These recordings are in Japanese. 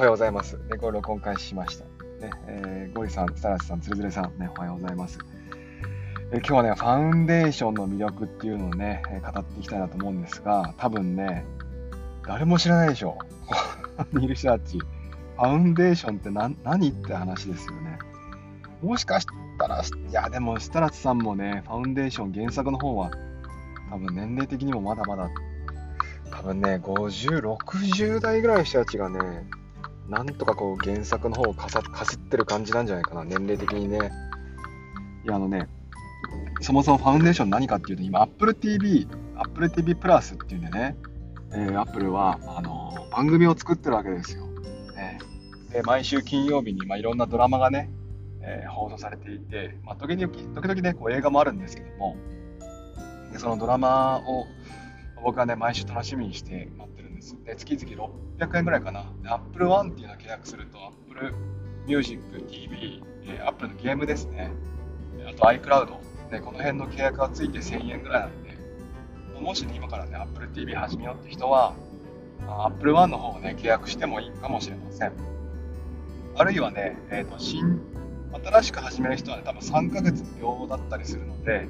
はようございます。ね、これ録音開始しました。ね、えー、ゴリさん、スタラスさん、つるずれさん、ね、おはようございます。え今日はね、ファウンデーションの魅力っていうのをね、語っていきたいなと思うんですが、多分ね、誰も知らないでしょう。ニルシャーチ。ファウンデーションって何何って話ですよね。もしかしたら、いや、でも、スタラスさんもね、ファウンデーション原作の方は、多分年齢的にもまだまだ、多分ね、50、60代ぐらいの人たちがね、なんとかこう原作の方をかすってる感じなんじゃないかな、年齢的にね。いや、あのね、そもそもファウンデーション何かっていうと、今、Apple TV、Apple TV プラスっていうんでね、えー、Apple は、あの、番組を作ってるわけですよ。ね、で毎週金曜日に、まあ、いろんなドラマがね、えー、放送されていて、まあ、時々時々ね、こう映画もあるんですけども、でそのドラマを僕はね、毎週楽しみにして待ってです。で、月々600円ぐらいかな。Apple One っていうのを契約すると、Apple Music TV、えー、Apple のゲームですね。あと iCloud、ね、この辺の契約がついて1000円ぐらいなんで、もしね、今からね、Apple TV 始めようって人は、Apple One の方をね、契約してもいいかもしれません。あるいはね、えっ、ー、と、新、新しく始める人はね、多分3ヶ月無料だったりするので、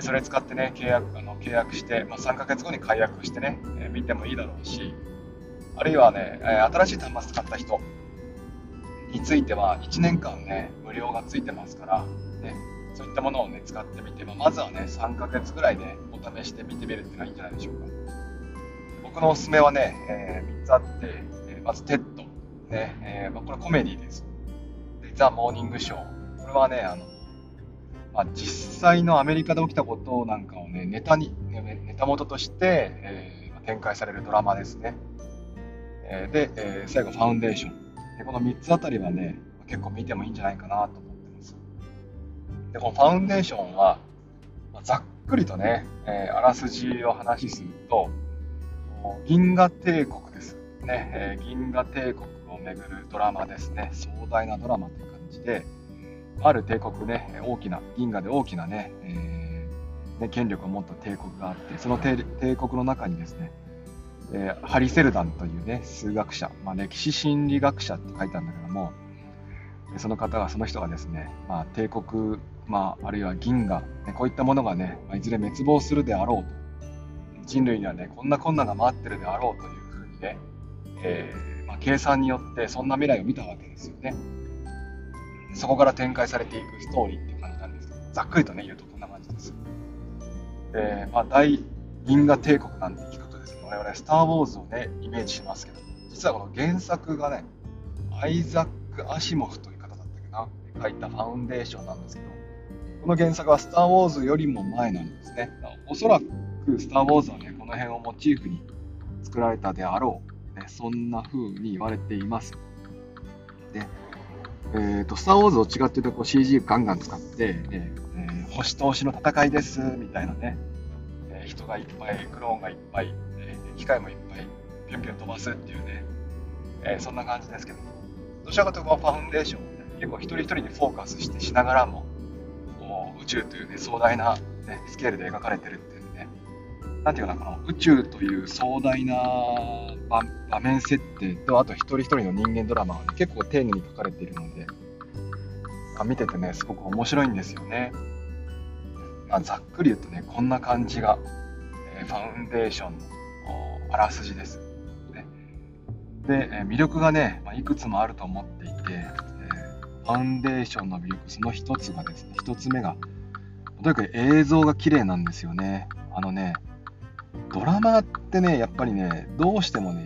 それ使ってね、契約あの契約して、まあ、3ヶ月後に解約してね、え見てもいいだろうし、あるいはね、え新しい端末使った人については、1年間ね、無料がついてますから、ね、そういったものをね、使ってみて、まあ、まずはね、3ヶ月ぐらいでお試しで見てみるっていうのはいいんじゃないでしょうか。僕のおすすめはね、えー、3つあって、え、まず、テッド。ね、えー、まあ、これコメディです。で、 The Morning Show。これはね、あの、まあ、実際のアメリカで起きたことなんかをね、ネタに、ネタ元として、えー、展開されるドラマですね。えー、で、えー、最後、 Foundation。で、この3つあたりはね、結構見てもいいんじゃないかなと思ってます。で、この Foundation は、まあ、ざっくりとね、えあらすじを話すると、銀河帝国です。ね、え銀河帝国をめぐるドラマですね。壮大なドラマという感じで、ある帝国ね、大きな、銀河で大きなね、えー、ね権力を持った帝国があって、その帝国の中にですね、えー、ハリセルダンというね、数学者、まあ、歴史心理学者って書いたんだけども、その方が、その人がですね、まあ、帝国、まあ、あるいは銀河、ね、こういったものがね、ま、いずれ滅亡するであろうと。人類にはね、こんな困難が待ってるであろうというふうにね、えーまあ、計算によってそんな未来を見たわけですよね。そこから展開されていくストーリーっていう感じなんですけど、ざっくりとね、言うとこんな感じです。で、まあ、大銀河帝国なんて聞くとですね、我々スター・ウォーズをね、イメージしますけど、実はこの原作がね、アイザック・アシモフという方だったっけな、書いたファウンデーションなんですけど、この原作はスター・ウォーズよりも前なんですね。おそらくスター・ウォーズはね、この辺をモチーフに作られたであろう、ね、そんな風に言われています。で、えーと、スター・ウォーズを違ってとこう CG ガンガン使って、えー、星と星の戦いですみたいなね、えー、人がいっぱい、クローンがいっぱい、えー、機械もいっぱい、ぴょんぴょん飛ばすっていうね、えー、そんな感じですけど、どちらかというとファウンデーションを、ね、結構一人一人にフォーカスしてしながらも、宇宙というね、壮大な、ね、スケールで描かれてるって、なんていうかな、この宇宙という壮大な場面設定と、あと一人一人の人間ドラマが、ね、結構丁寧に書かれているので、あ見ててね、すごく面白いんですよね。まあ、ざっくり言うとね、こんな感じが、えー、ファウンデーションのあらすじです。ね、で、えー、魅力がね、まあ、いくつもあると思っていて、え、ファウンデーションの魅力、その一つがですね、一つ目が、とにかく映像が綺麗なんですよね。あのね、ドラマってね、やっぱりね、どうしてもね、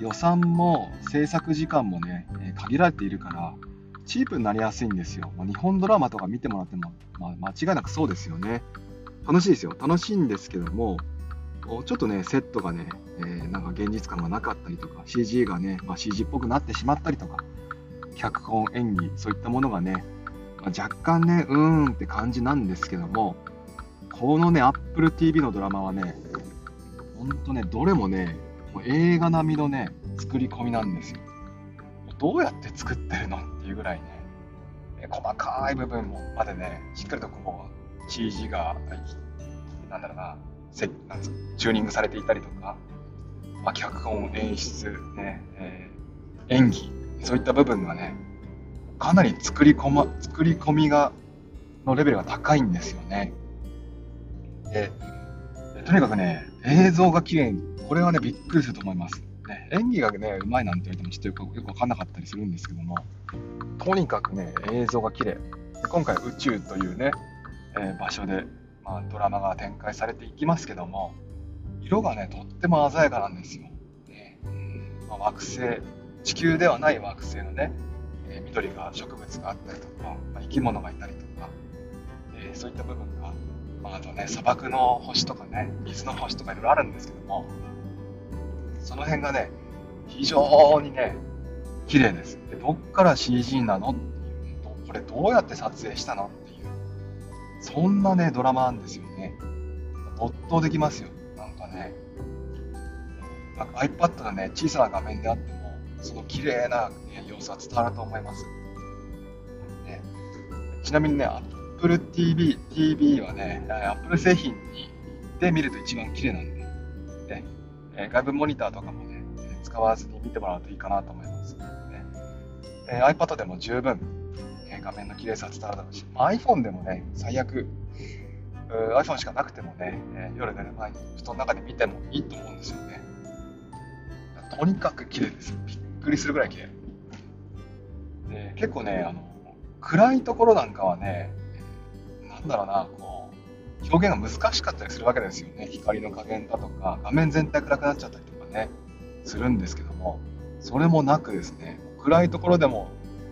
予算も制作時間もね、限られているから、チープになりやすいんですよ。もう日本ドラマとか見てもらっても、まあ、間違いなくそうですよね。楽しいですよ。楽しいんですけども、ちょっとね、セットがね、えー、なんか現実感がなかったりとか、CG がね、まあ、CG っぽくなってしまったりとか、脚本、演技、そういったものがね、まあ、若干ね、うーんって感じなんですけども、このね、Apple TV のドラマはね、ほんとね、どれもね、もう映画並みのね、作り込みなんですよ。どうやって作ってるのっていうぐらいね、細かい部分もまでね、しっかりとこう CG が、なんだろうな、せなんチューニングされていたりとか、まあ、脚本、演出、ね、え演技、そういった部分がね、かなり作り込ま、作り込みが、のレベルが高いんですよね。で、とにかくね、映像が綺麗に、これはね、びっくりすると思います。ね、演技がね、うまいなんて言われてもちょっとよくよくわかんなかったりするんですけども、とにかくね、映像が綺麗。今回宇宙というね、えー、場所で、まあ、ドラマが展開されていきますけども、色がね、とっても鮮やかなんですよ。ねまあ、惑星、地球ではない惑星のね、えー、緑が植物があったりとか、まあ、生き物がいたりとか、えー、そういった部分が、まあ、あとね、砂漠の星とかね、水の星とかいろいろあるんですけども、その辺がね、非常にね、綺麗です。でどっから CG なのっていう、これどうやって撮影したの？っていう、そんなね、ドラマなんですよね。没頭できますよ。なんかね、なんか iPad のね、小さな画面であっても、その綺麗な、ね、様子は伝わると思います。ね、ちなみにね、Apple TV, TV はね、Apple 製品にで見ると一番綺麗なんで、ね、え外部モニターとかもね、使わずに見てもらうといいかなと思います。ねえ iPad でも十分、え画面の綺麗さ伝わるだろうし、iPhone でもね、最悪、iPhone しかなくてもね、え夜寝る前に布団の中で見てもいいと思うんですよね。とにかく綺麗です。びっくりするぐらい綺麗。で結構ね、あの暗いところなんかはね、なんだろうな、こう、表現が難しかったりするわけですよね。光の加減だとか、画面全体暗くなっちゃったりとかね、するんですけども、それもなくですね、暗いところでも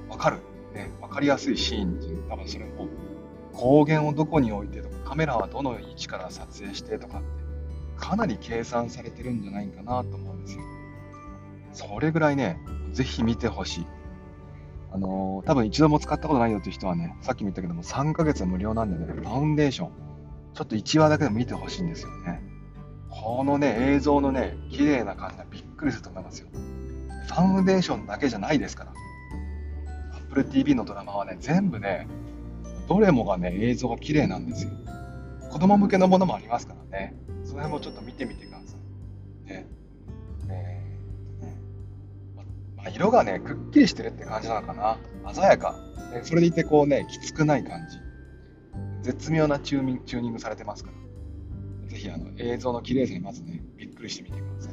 分かる、ね、分かりやすいシーンっていう、多分それも光源をどこに置いてとか、カメラはどの位置から撮影してとかって、かなり計算されてるんじゃないかなと思うんですよ。それぐらいね、ぜひ見てほしい。あのー、多分一度も使ったことないよっていう人はね、さっきも言ったけども、3ヶ月は無料なんでね、ファウンデーション、ちょっと1話だけでも見てほしいんですよね。このね、映像のね、綺麗な感じがびっくりすると思いますよ。ファウンデーションだけじゃないですから。Apple TV のドラマはね、全部ね、どれもがね、映像が綺麗なんですよ。子供向けのものもありますからね、その辺もちょっと見てみてください。色がね、くっきりしてるって感じなのかな。鮮やか。それでいてこうね、きつくない感じ。絶妙なチューニングチューニングされてますから。ぜひあの映像の綺麗さにまずね、びっくりしてみてください。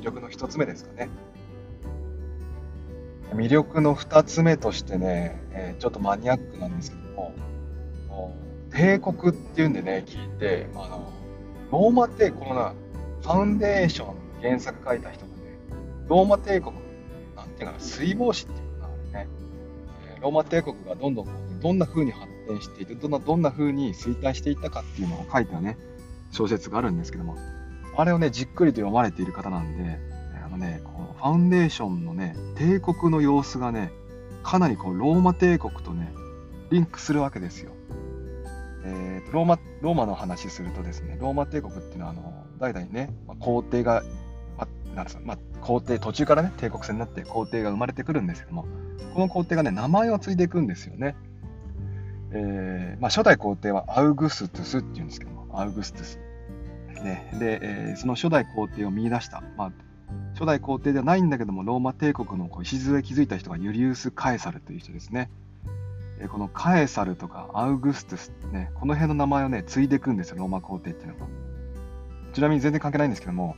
魅力の一つ目ですかね。魅力の二つ目としてね、え、ちょっとマニアックなんですけども、帝国っていうんでね、聞いて、あのローマ帝国のファウンデーション原作書いた人がね、ローマ帝国ていうか水防止っていうかな、ねえ、ローマ帝国がどんどんどんな風に発展していてどんなどんな風に衰退していったかっていうのを書いたね小説があるんですけどもあれをねじっくりと読まれている方なんであのねこのファウンデーションのね帝国の様子がねかなりこうローマ帝国とねリンクするわけですよ。えーと、ローマローマの話するとですねローマ帝国っていうのはあの代々ね、まあ、皇帝がなんですか、まあ、皇帝、途中からね、帝国戦になって皇帝が生まれてくるんですけども、この皇帝がね、名前を継いでいくんですよね。えー、まあ、初代皇帝はアウグストゥスっていうんですけども、アウグストゥス。ね、で、えー、その初代皇帝を見出した、まあ、初代皇帝ではないんだけども、ローマ帝国のこう礎を築いた人がユリウス・カエサルという人ですね。えー、このカエサルとかアウグストゥス、ね、この辺の名前をね、継いでいくんですよ、ローマ皇帝っていうのは。ちなみに全然関係ないんですけども、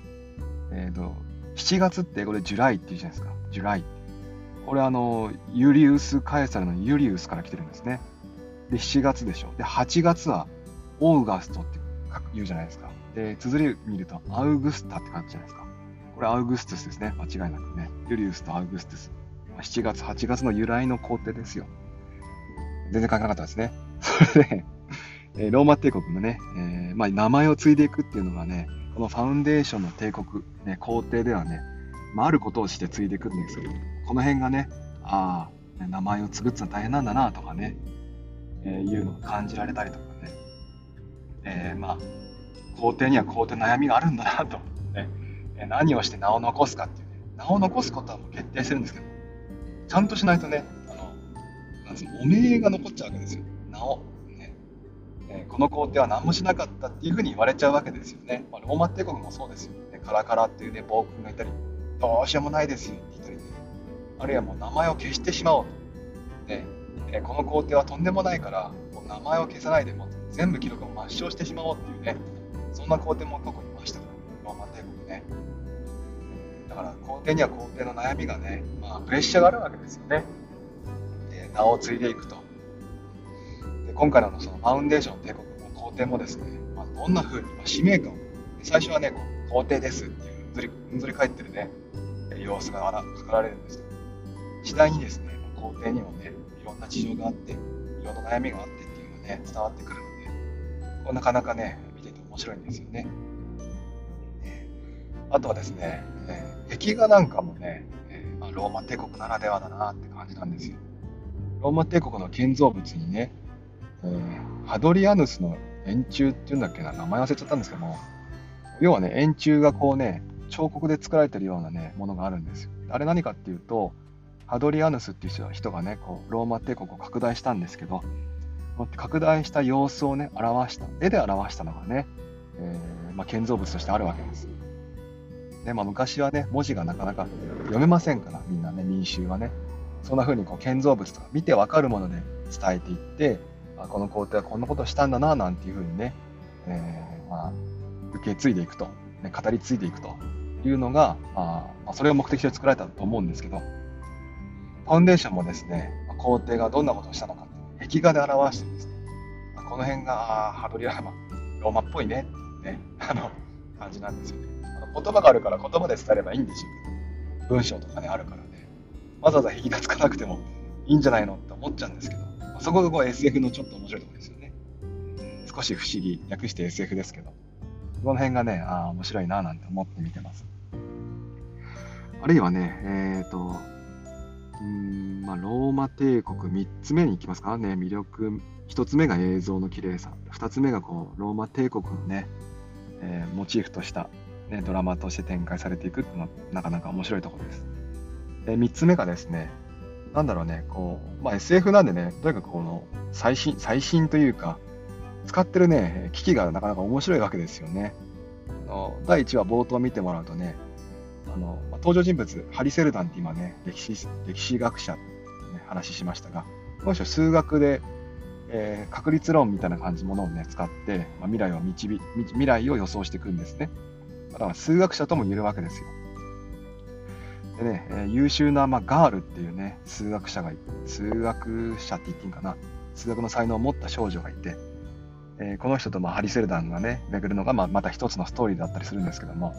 えっ、ー、と、7月って英語で July って言うじゃないですか。 July。これあの、ユリウス・カエサルのユリウスから来てるんですね。で、7月でしょ。で、8月は August って言うじゃないですか。で、綴り見るとアウグスタって感じじゃないですか。これアウグストゥスですね。間違いなくね。ユリウスとアウグストゥス。7月、8月の由来の皇帝ですよ。全然関係なかったですね。それで、えローマ帝国のね、えー、まあ、名前を継いでいくっていうのがね、このファウンデーションの帝国、ね、皇帝ではね、まあ、あることをして継いでいくんですけど、この辺がね、ああ、名前を継ぐってのは大変なんだなとかね、えー、いうのを感じられたりとかね、えー、まあ、皇帝には皇帝の悩みがあるんだなと、ね、何をして名を残すかっていうね、名を残すことはもう決定してるんですけど、ちゃんとしないとね、あの、なんつうの、お名が残っちゃうわけですよ。名を。えこの皇帝は何もしなかったっていうふうに言われちゃうわけですよね。まあ、ローマ帝国もそうですよね。カラカラっていうね、暴君がいたり、どうしようもないですよって言ったり。あるいはもう名前を消してしまおうと。で、えこの工程はとんでもないから、もう名前を消さないでも全部記録を抹消してしまおうっていうね、そんな工程も過去にいましたから、ローマ帝国ね。だから皇帝には皇帝の悩みがね、まあ、プレッシャーがあるわけですよね。で名を継いでいくと。今回のそのファウンデーション帝国の皇帝もですね、まあ、どんな風に、まあ、使命感を、最初はね、皇帝ですっていううんずりうんずり返ってるね、様子が書かられるんですけど、次第にですね、皇帝にもね、いろんな事情があって、いろんな悩みがあってっていうのがね、伝わってくるので、こなかなかね、見てて面白いんですよね。あとはですねえ、壁画なんかもね、えまあ、ローマ帝国ならではだなって感じなんですよ。ローマ帝国の建造物にね、えー、ハドリアヌスの円柱っていうんだっけな、名前忘れちゃったんですけども、要はね、円柱がこうね、彫刻で作られてるようなね、ものがあるんですよ。あれ何かっていうと、ハドリアヌスっていう人がね、こうローマ帝国を拡大したんですけど、拡大した様子をね、表した、絵で表したのがね、えー、まあ、建造物としてあるわけです。で、まあ、昔はね、文字がなかなか読めませんから、みんなね、民衆はね。そんな風にこう建造物とか見てわかるもので伝えていって、あこの皇帝はこんなことしたんだな、なんていう風にね、えー、まあ、受け継いでいくと、ね、語り継いでいくというのが、まあそれを目的で作られたと思うんですけど、ファウンデーションもですね、皇帝がどんなことをしたのか壁画で表してですね、この辺がハドリア浜、ローマっぽいねってね、あの感じなんですよね。言葉があるから言葉で伝えればいいんですよ。文章とかね、あるからね。わざわざ引きがつかなくてもいいんじゃないのって思っちゃうんですけど、そこがこう SF のちょっと面白いところですよね。少し不思議、略して SF ですけど、この辺がね、ああ、面白いななんて思って見てます。あるいはね、えっ、ー、と、うん、まあ、ローマ帝国3つ目に行きますか？ね、魅力、1つ目が映像の綺麗さ、2つ目がこう、ローマ帝国のね、えー、モチーフとしたね、ドラマとして展開されていくっていうのはなかなか面白いところです。で3つ目がですね、なんだろうね、こう、まあ、SF なんでね、とにかくこの最新、最新というか、使ってるね、機器がなかなか面白いわけですよね。あの第1話冒頭見てもらうとね、あの登場人物、ハリ・セルダンって今ね、歴史歴史学者って、ね、話しましたが、この人数学で、えー、確率論みたいな感じものをね、使って、まあ、未来を導未来を予想していくんですね。だから数学者とも言えるわけですよ。でね、えー、優秀な、まあ、ガールっていうね、数学者が、数学者って言っていいんかな、数学の才能を持った少女がいて、えー、この人とまあハリセルダンがね、巡るのがまあまた一つのストーリーだったりするんですけども、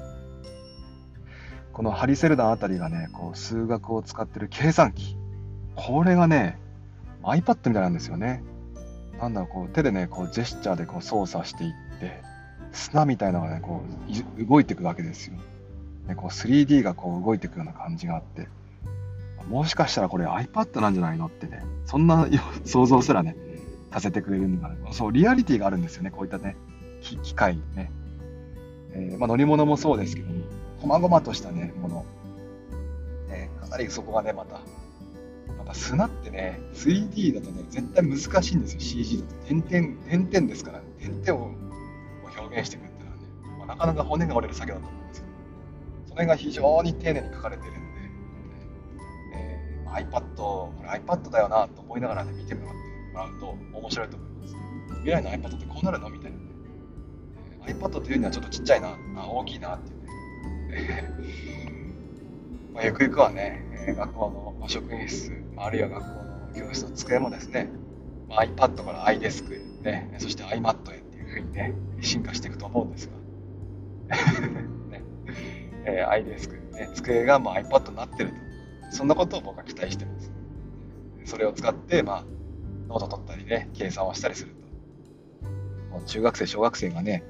このハリセルダンあたりがね、こう数学を使ってる計算機、これがね、iPad みたいなんですよね。なんだろう、こう手でね、こうジェスチャーでこう操作していって、砂みたいなのがね、こう、動いていくわけですよ。ね、こう 3D がこう動いていくような感じがあって、もしかしたらこれ iPad なんじゃないのってね、そんな想像すらね、させてくれるのが、ね、そう、リアリティがあるんですよね、こういったね、機械ね。えー、まあ、乗り物もそうですけども、こまごまとしたね、もの。ね、かなりそこがね、また、また砂ってね、3D だとね、絶対難しいんですよ、CG だと。点々、点々ですから、点々を表現していくっていうのはね、まあ、なかなか骨が折れる作業だと思う、それが非常に丁寧に書かれてるので、えー、iPad、これ iPad だよなと思いながらね、見てもらってもらうと面白いと思います。未来の iPad ってこうなるのみたいなね。えー、iPad というにはちょっとちっちゃいな、あ大きいなっていうね。まあ、ゆくゆくはね、え、学校の職員室、あるいは学校の教室の机もですね、まあ、iPad から iDesk へ、ね、そして iMac へっていうふうにね、進化していくと思うんですが、えー、iDesk、ね、机がまあ iPad になってると。そんなことを僕は期待してます。それを使って、まあ、ノート取ったりね、計算をしたりすると。もう中学生、小学生がね、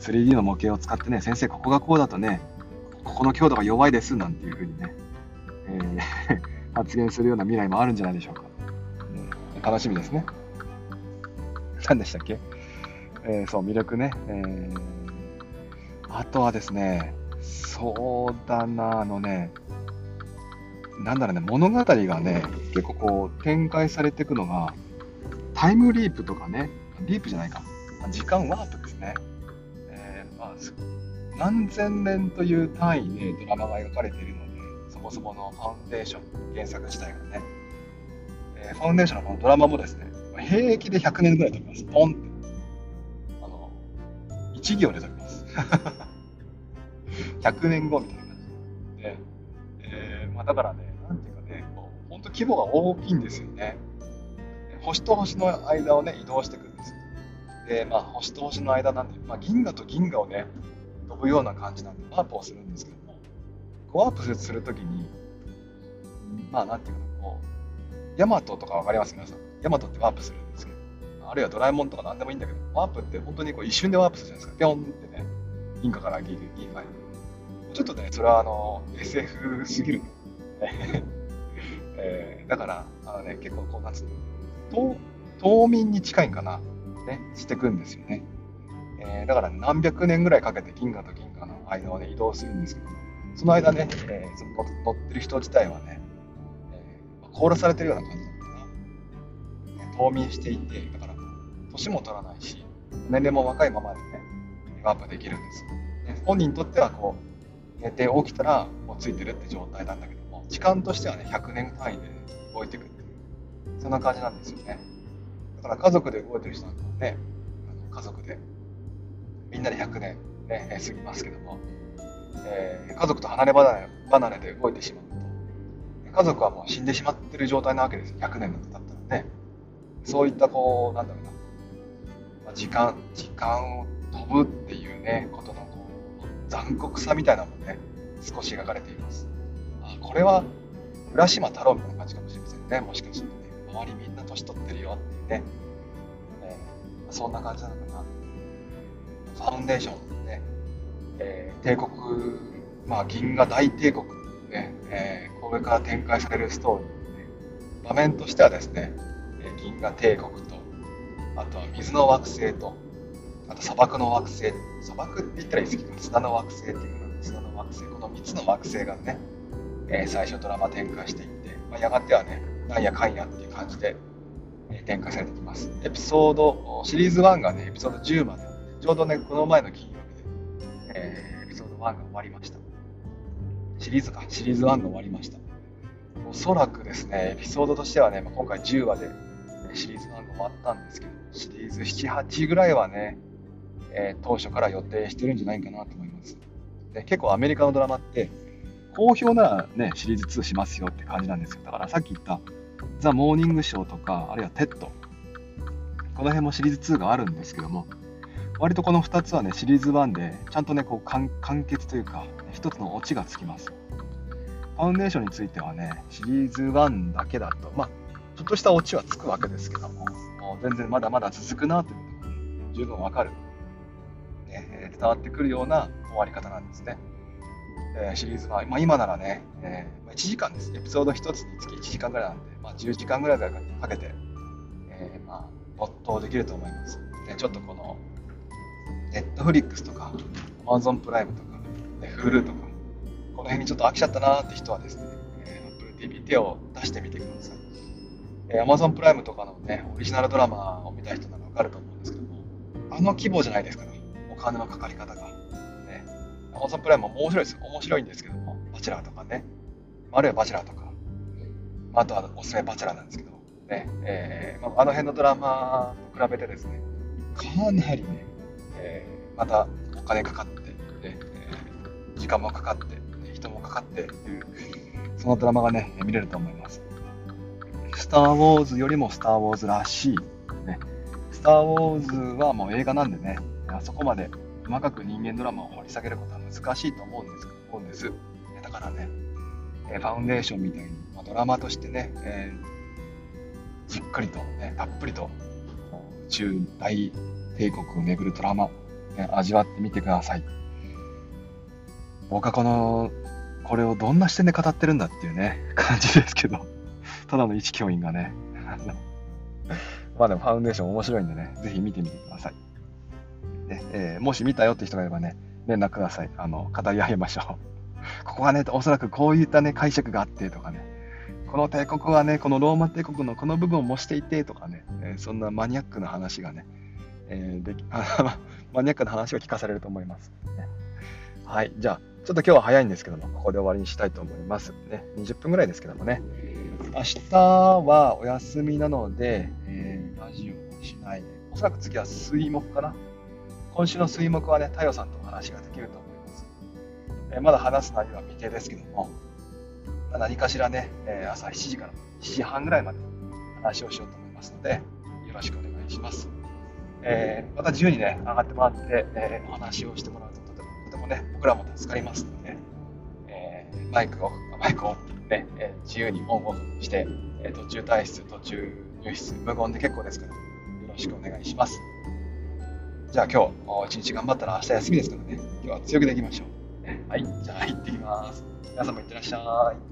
3D の模型を使ってね、先生、ここがこうだとね、ここの強度が弱いですなんていうふうにね、えー、発言するような未来もあるんじゃないでしょうか。うん楽しみですね。何でしたっけ？えー、そう、魅力ね。えー、あとはですね、そうだな、あのね、なんだろうね、物語がね、結構こう、展開されていくのが、タイムリープとかね、リープじゃないか、時間ワープですね。えー、まあ、何千年という単位でドラマが描かれているので、そもそものファンデーション原作自体がね、えー、ファンデーションのこのドラマもですね、平気で100年ぐらい飛びます。ポンって。あの、1行で飛びます。100年後みたいな感じで。えー、まあ、だからね、なんていうかねこう、本当規模が大きいんですよね。星と星の間をね、移動していくんです。で、まあ、星と星の間なんで、まあ、銀河と銀河をね、飛ぶような感じなんで、ワープをするんですけども、ワープするときに、まあ、なんていうかこう、ヤマトとかわかります？皆さん。ヤマトってワープするんですけど、あるいはドラえもんとか何でもいいんだけど、ワープって本当にこう一瞬でワープするじゃないですか。ぴょんってね、銀河から銀河に。ちょっとね、それはあの、SF すぎる。えー、だから、あのね、結構こう、なんつうの、冬眠に近いんかな、ね、してくんですよね。えー、だから何百年ぐらいかけて銀河と銀河の間をね、移動するんですけど、その間ね、えー、その乗ってる人自体はね、えー、凍らされてるような感じなのかな。冬眠していて、だから、年も取らないし、年齢も若いままでね、ワープできるんです。本人にとってはこう、寝て起きたらもうついてるって状態なんだけども、時間としてはね、100年単位で動いていくっていう、そんな感じなんですよね。だから家族で動いてる人なんかもね、あの家族で、みんなで100年、ね、過ぎますけども、えー、家族と離れ離れ離れで動いてしまうと、家族はもう死んでしまってる状態なわけですよ、100年だったらね。そういったこう、なんだろうな、時間、時間をぶっていうね、ことのこう残酷さみたいなのもね、少し描かれています。あこれは浦島太郎みたいな感じかもしれませんね、もしかしてね。周りみんな年取ってるよっていうね、えー、そんな感じなのかな。ファウンデーションね、えー、帝国、まあ、銀河大帝国ね、えー、これから展開されるストーリー、ね、場面としてはですね、銀河帝国と、あとは水の惑星と、あと砂漠の惑星、砂漠って言ったらいいですけど、砂の惑星っていうか砂の惑星、この3つの惑星がね、えー、最初ドラマ展開していって、まあ、やがてはね、なんやかんやっていう感じで、えー、展開されてきます。エピソード、シリーズ1がね、エピソード10まで、ちょうどね、この前の金曜日で、えー、エピソード1が終わりました。シリーズか、シリーズ1が終わりました。おそらくですね、エピソードとしてはね、まあ、今回10話でシリーズ1が終わったんですけど、シリーズ7、8ぐらいはね、えー、当初から予定してるんじゃないかなと思います。で結構アメリカのドラマって、好評ならね、シリーズ2しますよって感じなんですよ。だからさっき言った The Morning Show とか、あるいはテッド。この辺もシリーズ2があるんですけども、割とこの2つはね、シリーズ1でちゃんとね、こう完結というか、一つのオチがつきます。ファウンデーションについてはね、シリーズ1だけだと、まあ、ちょっとしたオチはつくわけですけども、もう全然まだまだ続くなということが十分わかる、伝わってくるような終わり方なんですね。えー、シリーズは、まあ、今ならね、えー、1時間です。エピソード1つにつき1時間ぐらいなんで、まあ、10時間ぐらいかけて、えー、まあ、没頭できると思います。でちょっとこの、ネットフリックスとか、Amazon プライムとか、Hulu とか、この辺にちょっと飽きちゃったなーって人はですね、えー、Apple TV 手を出してみてください。えー、Amazon プライムとかのね、オリジナルドラマを見た人ならわかると思うんですけども、あの規模じゃないですから、金のかかり方が。ね、Amazon プライムも面白いです。面白いんですけども、バチェラーとかね、あるいはバチェラーとか、あとはおすすめバチェラーなんですけど、ね、えー、まあ、あの辺のドラマと比べてですね、かなりね、えー、またお金かかって、ね。えー、時間もかかって、人もかかってっていう、そのドラマがね、見れると思います。スター・ウォーズよりもスター・ウォーズらしい。ね、スター・ウォーズはもう映画なんでね、あそこまで細かく人間ドラマを掘り下げることは難しいと思うんです思うんですだからね、ファウンデーションみたいに、ま、ドラマとしてね、えー、じっくりと、ね、たっぷりと中大帝国を巡るドラマ、ね、味わってみてください。僕はこの、これをどんな視点で語ってるんだっていうね、感じですけど。ただの一教員がね、まあでもファウンデーション面白いんでね、ぜひ見てみてください。もし見たよって人がいればね、連絡ください。あの、語り合いましょう。ここはね、おそらくこういったね、解釈があってとかね、この帝国はね、このローマ帝国のこの部分を模していてとかね、えー、そんなマニアックな話がね、えー、で マニアックな話を聞かされると思います。はい、じゃあ、ちょっと今日は早いんですけども、ここで終わりにしたいと思います。ね、20分ぐらいですけどもね。明日はお休みなので、えー、ラジオをしないで、おそらく次は水木かな。今週の水木はね、太陽さんとお話ができると思います。えー、まだ話す内容は未定ですけども、まあ、何かしらね、えー、朝7時から7時半ぐらいまで話をしようと思いますので、よろしくお願いします。えー、また自由にね、上がってもらって、えー、お話をしてもらうととてもとてもね、僕らも助かりますので、えー、マイクを、マイクをね、え自由にオンオフして、え途中退出、途中入室、無言で結構ですから、よろしくお願いします。じゃあ今日、一日頑張ったら明日休みですからね、今日は強くできましょう。はい、じゃあ行ってきます。皆さんもいってらっしゃい。